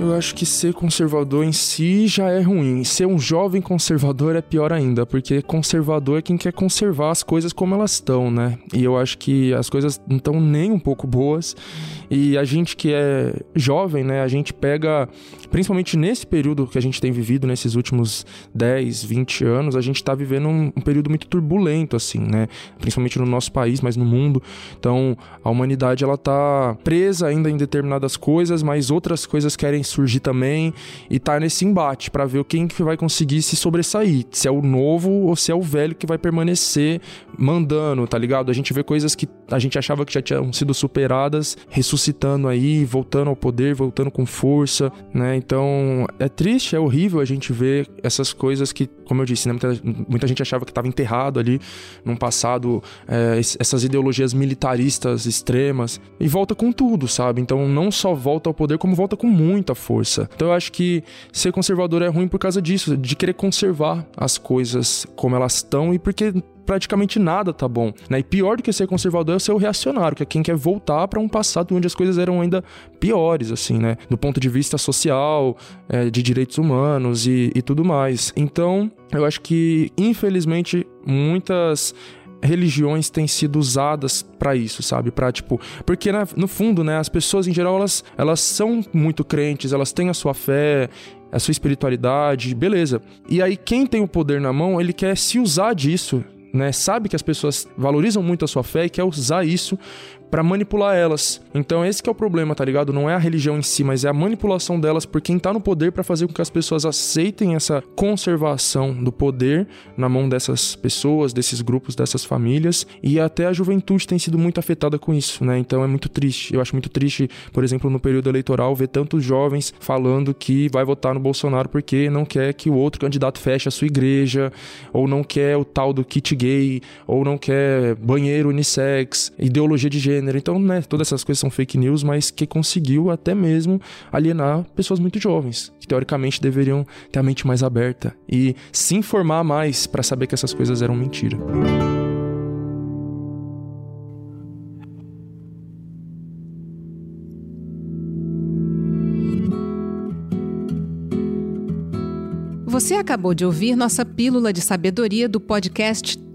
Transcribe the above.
Eu acho que ser conservador em si já é ruim. Ser um jovem conservador é pior ainda, porque conservador é quem quer conservar as coisas como elas estão, né? E eu acho que as coisas não estão nem um pouco boas. E a gente que é jovem, né, a gente pega, principalmente nesse período que a gente tem vivido, nesses últimos 10, 20 anos, a gente tá vivendo um, um período muito turbulento, assim, né? Principalmente no nosso país, mas no mundo. Então, a humanidade, ela tá presa ainda em determinadas coisas, mas outras coisas querem surgir também e tá nesse embate para ver quem que vai conseguir se sobressair, se é o novo ou se é o velho que vai permanecer mandando, tá ligado? A gente vê coisas que a gente achava que já tinham sido superadas, ressuscitando aí, voltando ao poder, voltando com força, né? Então é triste, é horrível a gente ver essas coisas que, como eu disse, né? muita, muita gente achava que estava enterrado ali num passado, é, essas ideologias militaristas extremas, e volta com tudo, sabe? Então não só volta ao poder, como volta com muita força. Então eu acho que ser conservador é ruim por causa disso, de querer conservar as coisas como elas estão e porque praticamente nada tá bom. Né? E pior do que ser conservador é ser o reacionário, que é quem quer voltar para um passado onde as coisas eram ainda piores, assim, né? Do ponto de vista social, é, de direitos humanos e, e tudo mais. Então, eu acho que, infelizmente, muitas religiões têm sido usadas para isso, sabe? Para tipo, porque né, no fundo, né, as pessoas em geral elas, elas são muito crentes, elas têm a sua fé, a sua espiritualidade, beleza. E aí quem tem o poder na mão, ele quer se usar disso né, sabe que as pessoas valorizam muito a sua fé e quer usar isso para manipular elas. Então esse é o problema, tá ligado? Não é a religião em si, mas é a manipulação delas por quem tá no poder para fazer com que as pessoas aceitem essa conservação do poder na mão dessas pessoas, desses grupos, dessas famílias, e até a juventude tem sido muito afetada com isso, né? Então é muito triste. Eu acho muito triste, por exemplo, no período eleitoral ver tantos jovens falando que vai votar no Bolsonaro porque não quer que o outro candidato feche a sua igreja, ou não quer o tal do kit gay, ou não quer banheiro unissex, ideologia de gênero gênero. Então, né, todas essas coisas são fake news, mas que conseguiu até mesmo alienar pessoas muito jovens, que teoricamente deveriam ter a mente mais aberta e se informar mais para saber que essas coisas eram mentira. Você acabou de ouvir nossa pílula de sabedoria do podcast